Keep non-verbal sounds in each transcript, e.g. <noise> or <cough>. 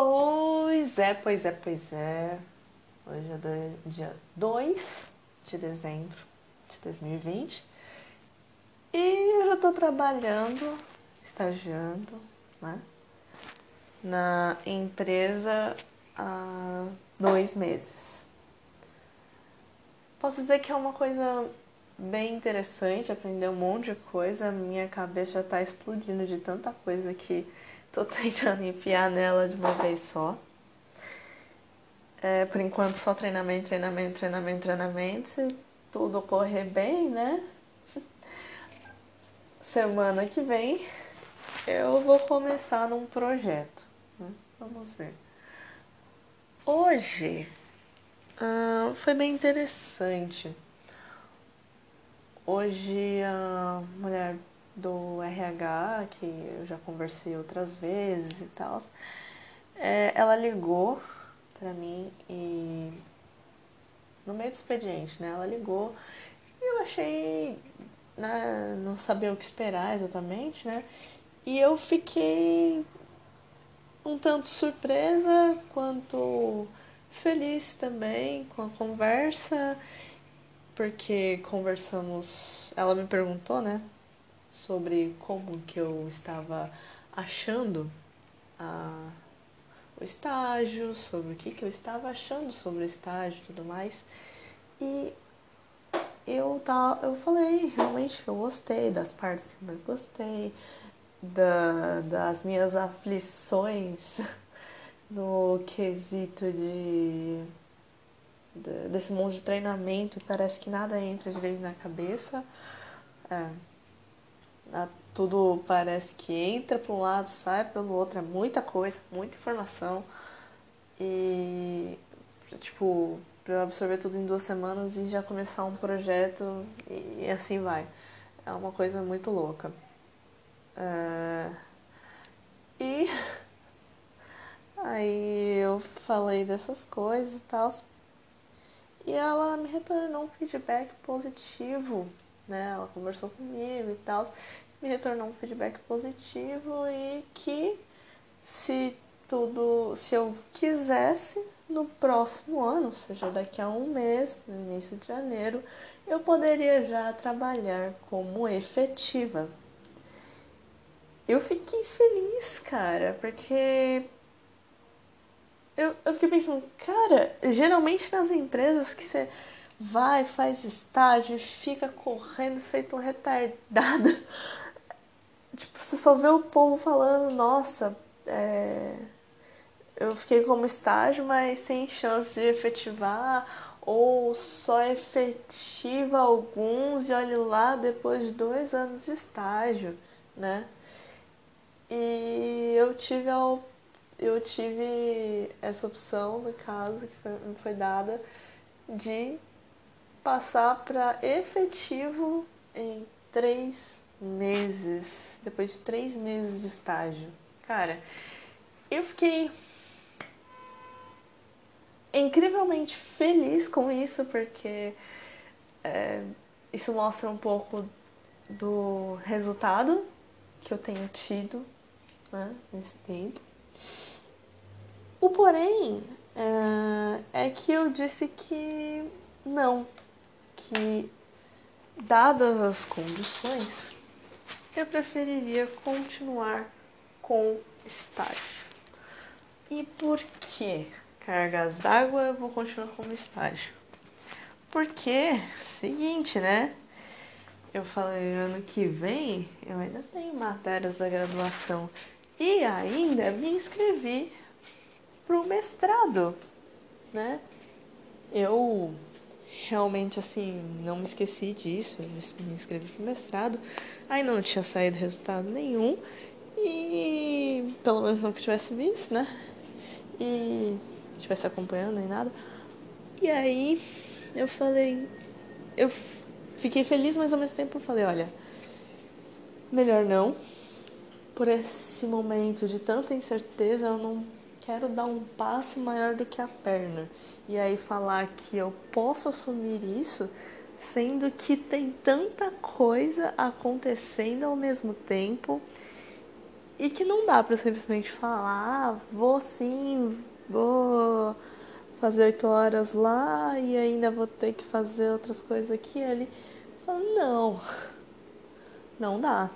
Pois é, pois é, pois é. Hoje é dia 2 de dezembro de 2020 e eu já estou trabalhando, estagiando, né? Na empresa há dois meses. Posso dizer que é uma coisa bem interessante, aprender um monte de coisa. Minha cabeça já está explodindo de tanta coisa que Tô tentando enfiar nela de uma vez só. É, por enquanto só treinamento, treinamento, treinamento, treinamento. Se tudo correr bem, né? <laughs> Semana que vem eu vou começar num projeto. Né? Vamos ver. Hoje uh, foi bem interessante. Hoje a mulher do RH, que eu já conversei outras vezes e tal, é, ela ligou para mim e no meio do expediente, né? Ela ligou e eu achei, né, não sabia o que esperar exatamente, né? E eu fiquei um tanto surpresa quanto feliz também com a conversa, porque conversamos, ela me perguntou, né? Sobre como que eu estava achando a, o estágio, sobre o que, que eu estava achando sobre o estágio e tudo mais. E eu, tá, eu falei realmente que eu gostei das partes que mais gostei, da, das minhas aflições <laughs> no quesito de, de, desse monte de treinamento parece que nada entra direito na cabeça. É, tudo parece que entra para um lado, sai pelo outro, é muita coisa, muita informação. E, tipo, para eu absorver tudo em duas semanas e já começar um projeto e, assim vai. É uma coisa muito louca. É... E <laughs> aí eu falei dessas coisas e tal. E ela me retornou um feedback positivo né? Ela conversou comigo e tal, me retornou um feedback positivo e que se tudo, se eu quisesse, no próximo ano, ou seja, daqui a um mês, no início de janeiro, eu poderia já trabalhar como efetiva. Eu fiquei feliz, cara, porque eu, eu fiquei pensando, cara, geralmente nas empresas que você vai, faz estágio, fica correndo feito um retardado. Tipo, você só vê o povo falando, nossa, é... eu fiquei como estágio, mas sem chance de efetivar, ou só efetiva alguns e olhe lá depois de dois anos de estágio, né? E eu tive a, eu tive essa opção, no caso, que foi, me foi dada, de passar para efetivo em três meses, depois de três meses de estágio. Cara, eu fiquei incrivelmente feliz com isso, porque é, isso mostra um pouco do resultado que eu tenho tido né, nesse tempo. O porém é, é que eu disse que não, que, dadas as condições, eu preferiria continuar com estágio. E por que cargas d'água eu vou continuar como estágio? Porque, seguinte, né? Eu falei, ano que vem eu ainda tenho matérias da graduação e ainda me inscrevi para o mestrado, né? Eu realmente assim, não me esqueci disso, eu me inscrevi para o mestrado, aí não tinha saído resultado nenhum, e pelo menos não que tivesse visto, né? E estivesse acompanhando nem nada. E aí eu falei, eu fiquei feliz, mas ao mesmo tempo eu falei, olha, melhor não. Por esse momento de tanta incerteza, eu não quero dar um passo maior do que a perna e aí falar que eu posso assumir isso, sendo que tem tanta coisa acontecendo ao mesmo tempo e que não dá para simplesmente falar, ah, vou sim, vou fazer oito horas lá e ainda vou ter que fazer outras coisas aqui e ali. Falo, não, não dá,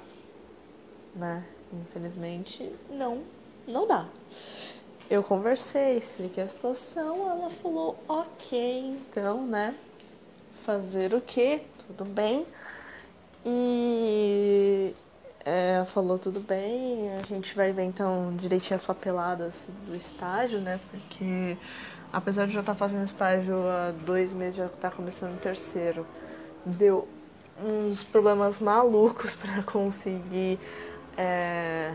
né? Infelizmente, não, não dá. Eu conversei, expliquei a situação, ela falou, ok, então, né? Fazer o que? Tudo bem. E é, falou tudo bem, a gente vai ver então direitinho as papeladas do estágio, né? Porque apesar de já estar tá fazendo estágio há dois meses, já está começando o terceiro, deu uns problemas malucos <laughs> para conseguir é,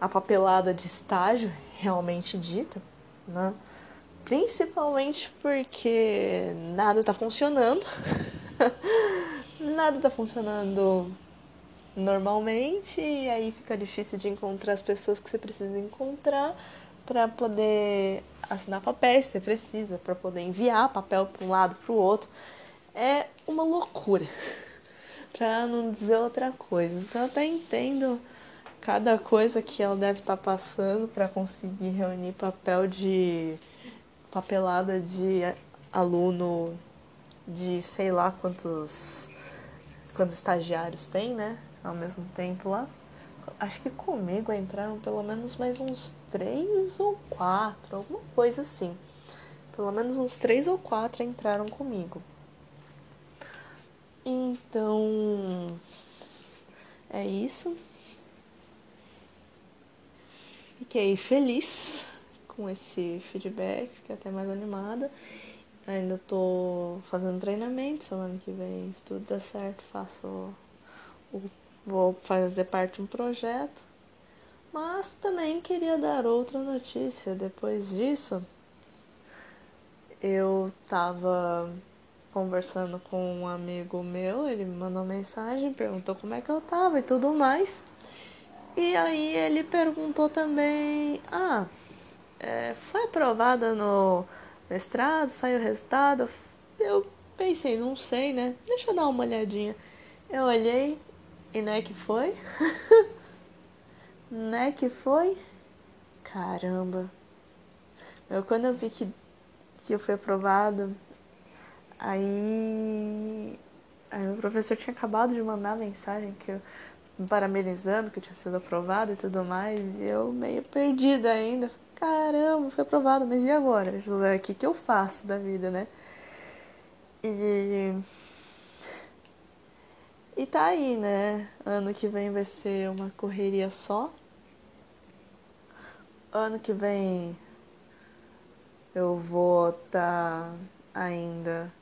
a papelada de estágio realmente dita, né? Principalmente porque nada está funcionando. <laughs> nada está funcionando normalmente e aí fica difícil de encontrar as pessoas que você precisa encontrar para poder assinar papéis você precisa, para poder enviar papel para um lado para o outro. É uma loucura, <laughs> para não dizer outra coisa. Então eu até entendo cada coisa que ela deve estar tá passando para conseguir reunir papel de papelada de aluno de sei lá quantos quantos estagiários tem, né? Ao mesmo tempo lá. Acho que comigo entraram pelo menos mais uns três ou quatro, alguma coisa assim. Pelo menos uns três ou quatro entraram comigo. Então, é isso. Fiquei feliz com esse feedback, fiquei até mais animada. Ainda tô fazendo treinamento, semana que vem, se tudo der certo, faço o, vou fazer parte de um projeto. Mas também queria dar outra notícia. Depois disso, eu tava conversando com um amigo meu, ele me mandou mensagem, perguntou como é que eu tava e tudo mais. E aí ele perguntou também, ah, é, foi aprovada no mestrado, saiu o resultado. Eu pensei, não sei, né? Deixa eu dar uma olhadinha. Eu olhei e né que foi? <laughs> né que foi? Caramba. Eu, quando eu vi que, que eu fui aprovado, aí, aí o professor tinha acabado de mandar a mensagem que eu me parabenizando que eu tinha sido aprovado e tudo mais, e eu meio perdida ainda caramba, foi aprovado, mas e agora, José? O que, que eu faço da vida, né? E. E tá aí, né? Ano que vem vai ser uma correria só. Ano que vem eu vou estar tá ainda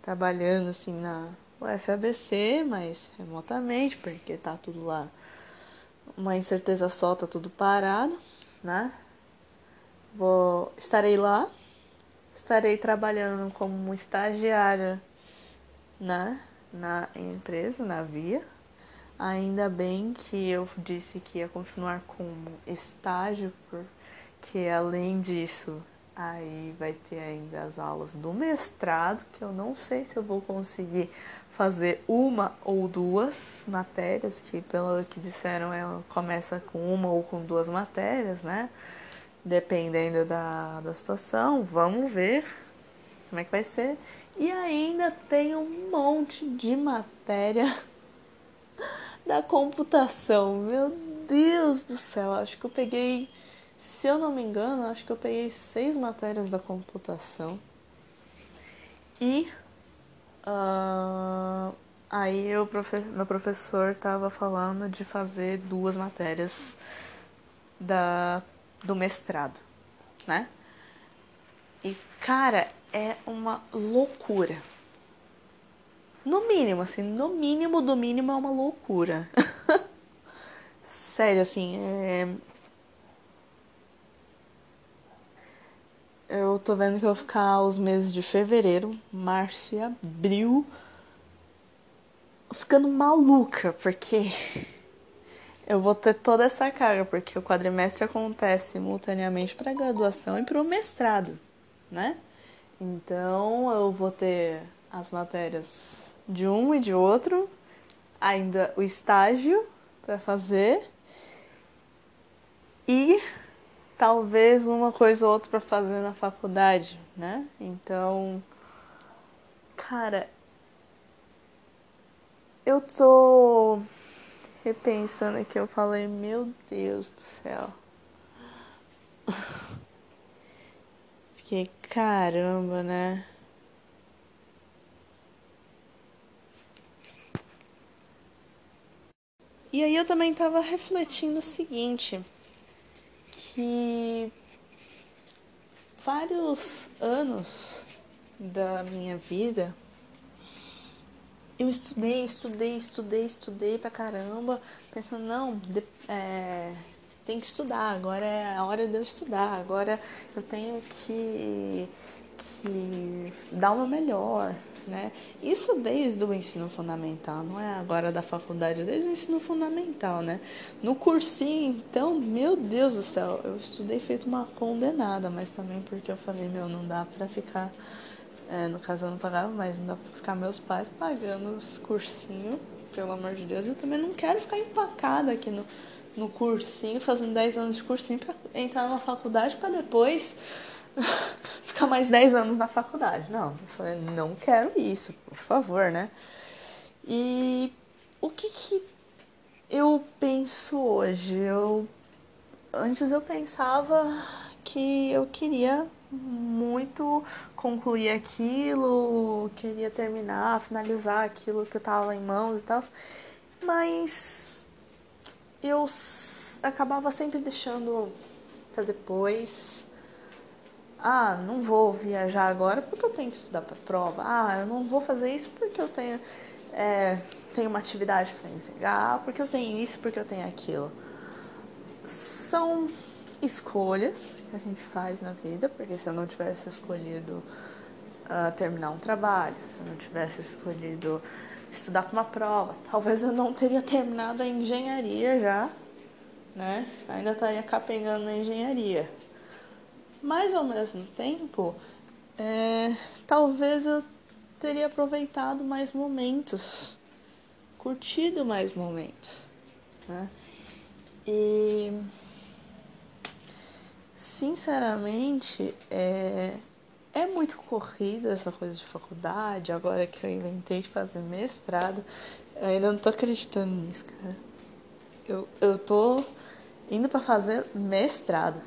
trabalhando assim na UFABC, mas remotamente, porque tá tudo lá. Uma incerteza só, tá tudo parado, né? Vou, estarei lá, estarei trabalhando como estagiária na, na empresa, na Via. Ainda bem que eu disse que ia continuar como estágio, porque além disso, aí vai ter ainda as aulas do mestrado, que eu não sei se eu vou conseguir fazer uma ou duas matérias, que pelo que disseram, ela começa com uma ou com duas matérias, né? dependendo da, da situação, vamos ver como é que vai ser. E ainda tem um monte de matéria <laughs> da computação. Meu Deus do céu, acho que eu peguei, se eu não me engano, acho que eu peguei seis matérias da computação. E uh, aí profe meu professor estava falando de fazer duas matérias da do mestrado, né? E cara, é uma loucura. No mínimo, assim, no mínimo do mínimo é uma loucura. <laughs> Sério, assim, é... Eu tô vendo que eu vou ficar os meses de fevereiro, março e abril ficando maluca, porque <laughs> eu vou ter toda essa carga, porque o quadrimestre acontece simultaneamente para graduação e para o mestrado, né? Então eu vou ter as matérias de um e de outro, ainda o estágio para fazer e talvez uma coisa ou outra para fazer na faculdade, né? Então, cara, eu tô repensando aqui, eu falei, meu Deus do céu. <laughs> Fiquei, caramba, né? E aí eu também tava refletindo o seguinte, que vários anos da minha vida eu estudei, estudei, estudei, estudei pra caramba, pensando, não, é, tem que estudar, agora é a hora de eu estudar, agora eu tenho que, que dar o meu melhor, né? Isso desde o ensino fundamental, não é agora da faculdade, desde o ensino fundamental, né? No cursinho, então, meu Deus do céu, eu estudei feito uma condenada, mas também porque eu falei, meu, não dá pra ficar é, no caso eu não pagava, mas não dá pra ficar meus pais pagando os cursinhos, pelo amor de Deus. Eu também não quero ficar empacada aqui no, no cursinho, fazendo 10 anos de cursinho pra entrar numa faculdade para depois <laughs> ficar mais 10 anos na faculdade. Não, eu falei, não quero isso, por favor, né? E o que que eu penso hoje? Eu antes eu pensava que eu queria muito concluir aquilo, queria terminar, finalizar aquilo que eu tava em mãos e tal, mas eu acabava sempre deixando para depois. Ah, não vou viajar agora porque eu tenho que estudar para prova. Ah, eu não vou fazer isso porque eu tenho, é, tenho uma atividade para entregar, porque eu tenho isso, porque eu tenho aquilo. São escolhas que a gente faz na vida, porque se eu não tivesse escolhido uh, terminar um trabalho, se eu não tivesse escolhido estudar para uma prova, talvez eu não teria terminado a engenharia já, né? Ainda estaria capengando na engenharia. Mas ao mesmo tempo, é, talvez eu teria aproveitado mais momentos, curtido mais momentos, né? E sinceramente, é, é muito corrida essa coisa de faculdade. Agora que eu inventei de fazer mestrado, eu ainda não tô acreditando nisso, cara. Eu, eu tô indo para fazer mestrado.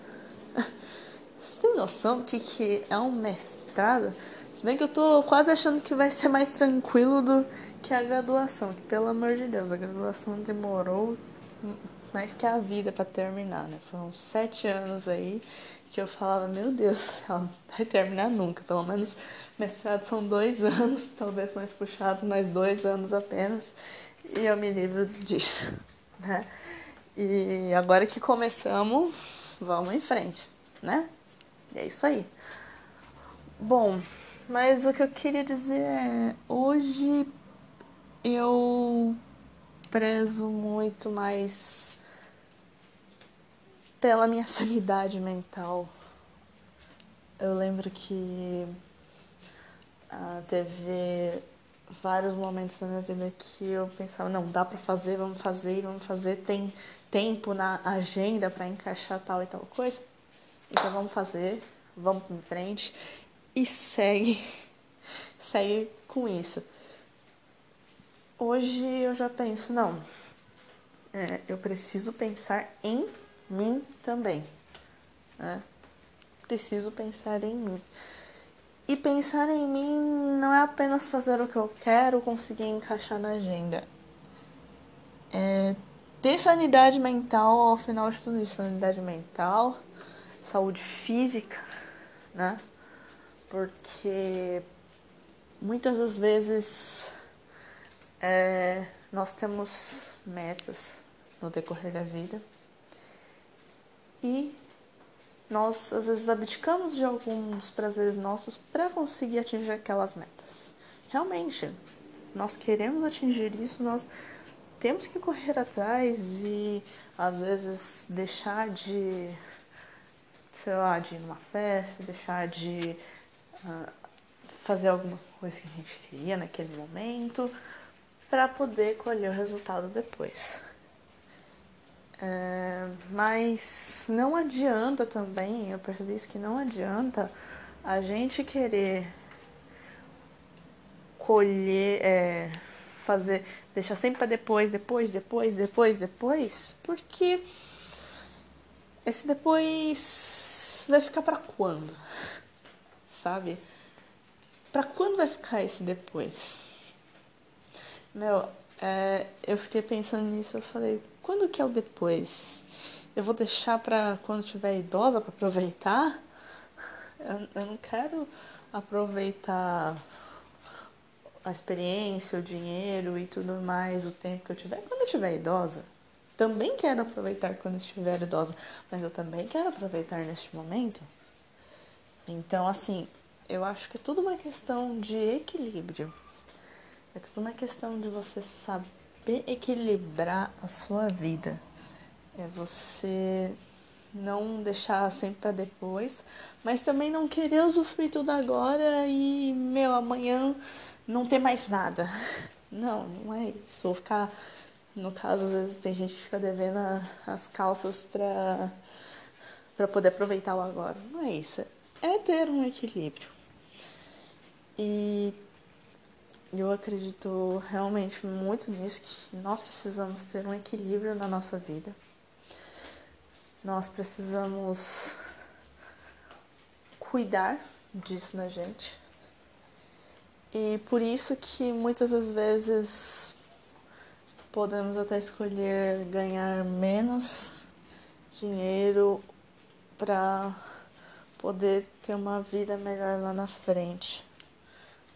<laughs> Você tem noção do que, que é um mestrado? Se bem que eu tô quase achando que vai ser mais tranquilo do que a graduação. Que pelo amor de Deus, a graduação demorou mais que a vida para terminar, né? Foram sete anos aí que eu falava, meu Deus, ela não vai terminar nunca. Pelo menos mestrado são dois <laughs> anos, talvez mais puxados, mais dois anos apenas, e eu me livro disso, né? E agora que começamos, vamos em frente, né? É isso aí. Bom, mas o que eu queria dizer é, hoje eu prezo muito mais pela minha <laughs> sanidade mental. Eu lembro que ah, teve vários momentos na minha vida que eu pensava, não, dá para fazer, vamos fazer, vamos fazer, tem tempo na agenda para encaixar tal e tal coisa. Então vamos fazer, vamos em frente e segue, <laughs> segue com isso. Hoje eu já penso, não, é, eu preciso pensar em mim também. Né? Preciso pensar em mim. E pensar em mim não é apenas fazer o que eu quero conseguir encaixar na agenda. É ter sanidade mental ao final de tudo isso. Sanidade mental, saúde física, né? Porque muitas das vezes é, nós temos metas no decorrer da vida e nós às vezes abdicamos de alguns prazeres nossos para conseguir atingir aquelas metas. Realmente, nós queremos atingir isso, nós temos que correr atrás e às vezes deixar de, sei lá, de ir numa festa, deixar de uh, fazer alguma coisa que a gente queria naquele momento para poder colher o resultado depois. É, mas não adianta também, eu percebi isso que não adianta a gente querer colher, é, fazer, deixar sempre para depois, depois, depois, depois, depois, porque esse depois vai ficar para quando? Sabe? Para quando vai ficar esse depois? Meu, é, eu fiquei pensando nisso, eu falei, quando que é o depois? Eu vou deixar para quando tiver idosa para aproveitar? Eu, eu não quero aproveitar a experiência, o dinheiro e tudo mais, o tempo que eu tiver quando eu estiver idosa. Também quero aproveitar quando estiver idosa, mas eu também quero aproveitar neste momento. Então, assim, eu acho que é tudo uma questão de equilíbrio. É tudo uma questão de você saber equilibrar a sua vida. É você não deixar sempre para depois, mas também não querer usufruir tudo agora e, meu, amanhã não ter mais nada. <laughs> Não, não é isso. Ou ficar, no caso, às vezes tem gente que fica devendo as calças para para poder aproveitar o agora. Não é isso. É ter um equilíbrio. E eu acredito realmente muito nisso, que nós precisamos ter um equilíbrio na nossa vida. Nós precisamos cuidar disso na gente. E por isso que muitas das vezes podemos até escolher ganhar menos dinheiro para poder ter uma vida melhor lá na frente.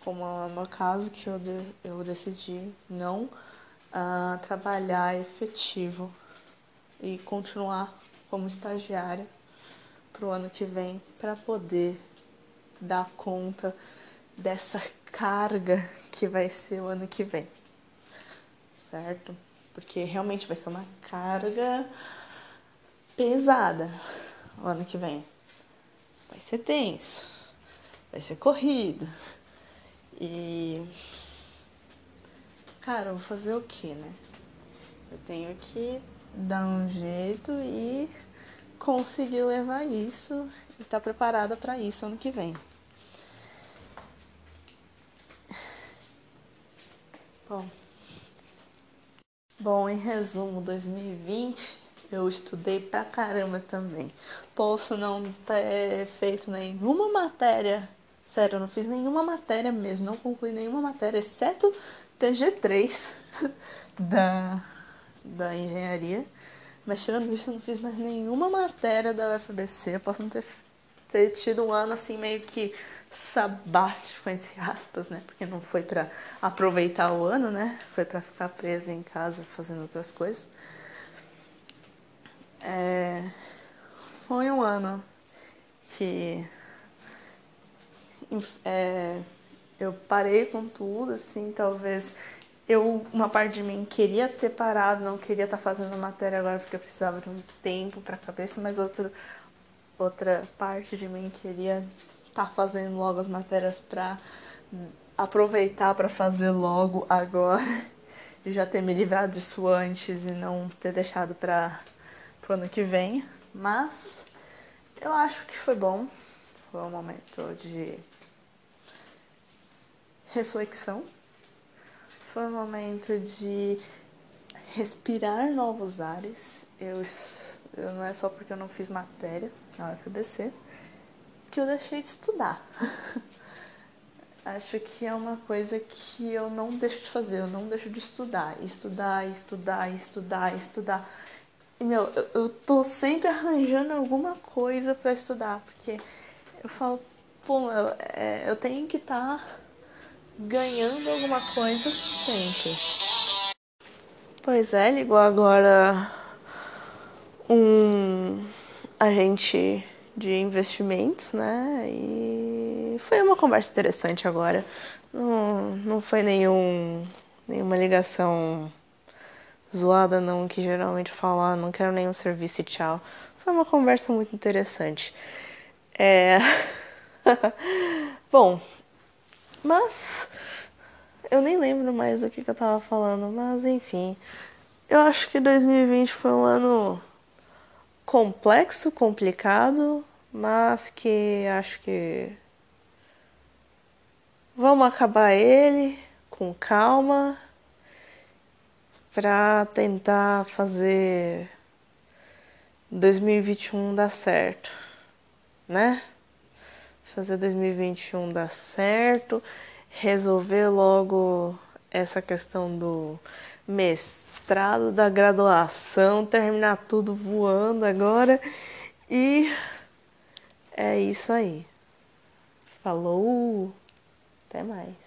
Como é o meu caso, que eu, de, eu decidi não uh, trabalhar efetivo e continuar como estagiária para o ano que vem, para poder dar conta dessa carga que vai ser o ano que vem, certo? Porque realmente vai ser uma carga pesada o ano que vem. Vai ser tenso, vai ser corrido e. Cara, eu vou fazer o que, né? Eu tenho que dar um jeito e conseguir levar isso e estar tá preparada para isso ano que vem. Bom. Bom, em resumo, 2020 eu estudei pra caramba também. Posso não ter feito nenhuma matéria Sério, eu não fiz nenhuma matéria mesmo, não concluí nenhuma matéria, exceto TG3 <laughs> da, da engenharia. Mas tirando isso, eu não fiz mais nenhuma matéria da UFBC. Eu posso não ter, ter tido um ano assim meio que sabático, entre aspas, né? Porque não foi para aproveitar o ano, né? Foi para ficar presa em casa fazendo outras coisas. É... Foi um ano que é, eu parei com tudo, assim, talvez eu, uma parte de mim queria ter parado, não queria estar tá fazendo matéria agora porque eu precisava de um tempo para a cabeça, mas outra, outra parte de mim queria estar tá fazendo logo as matérias para aproveitar para fazer logo agora e já ter me livrado disso antes e não ter deixado para o ano que vem. Mas eu acho que foi bom. Foi um momento de reflexão. Foi um momento de respirar novos ares. Eu, eu não é só porque eu não fiz matéria na UFBC que eu deixei de estudar. <laughs> Acho que é uma coisa que eu não deixo de fazer, eu não deixo de estudar. Estudar, estudar, estudar, estudar. E, meu, eu, eu tô sempre arranjando alguma coisa para estudar, porque eu falo, pô, eu, é, eu tenho que estar tá ganhando alguma coisa sempre. Pois é, ligou agora um agente de investimentos, né? E foi uma conversa interessante agora. Não, não foi nenhum, nenhuma ligação zoada, não, que geralmente falar, ah, não quero nenhum serviço e tchau. Foi uma conversa muito interessante. É. <laughs> Bom, mas eu nem lembro mais o que, que eu tava falando, mas enfim. eu acho que 2020 foi um ano complexo, complicado, mas que acho que vamos acabar ele com calma para tentar fazer 2021 dar certo, né? Fazer 2021 dar certo, resolver logo essa questão do mestrado, da graduação, terminar tudo voando agora e é isso aí. Falou, até mais.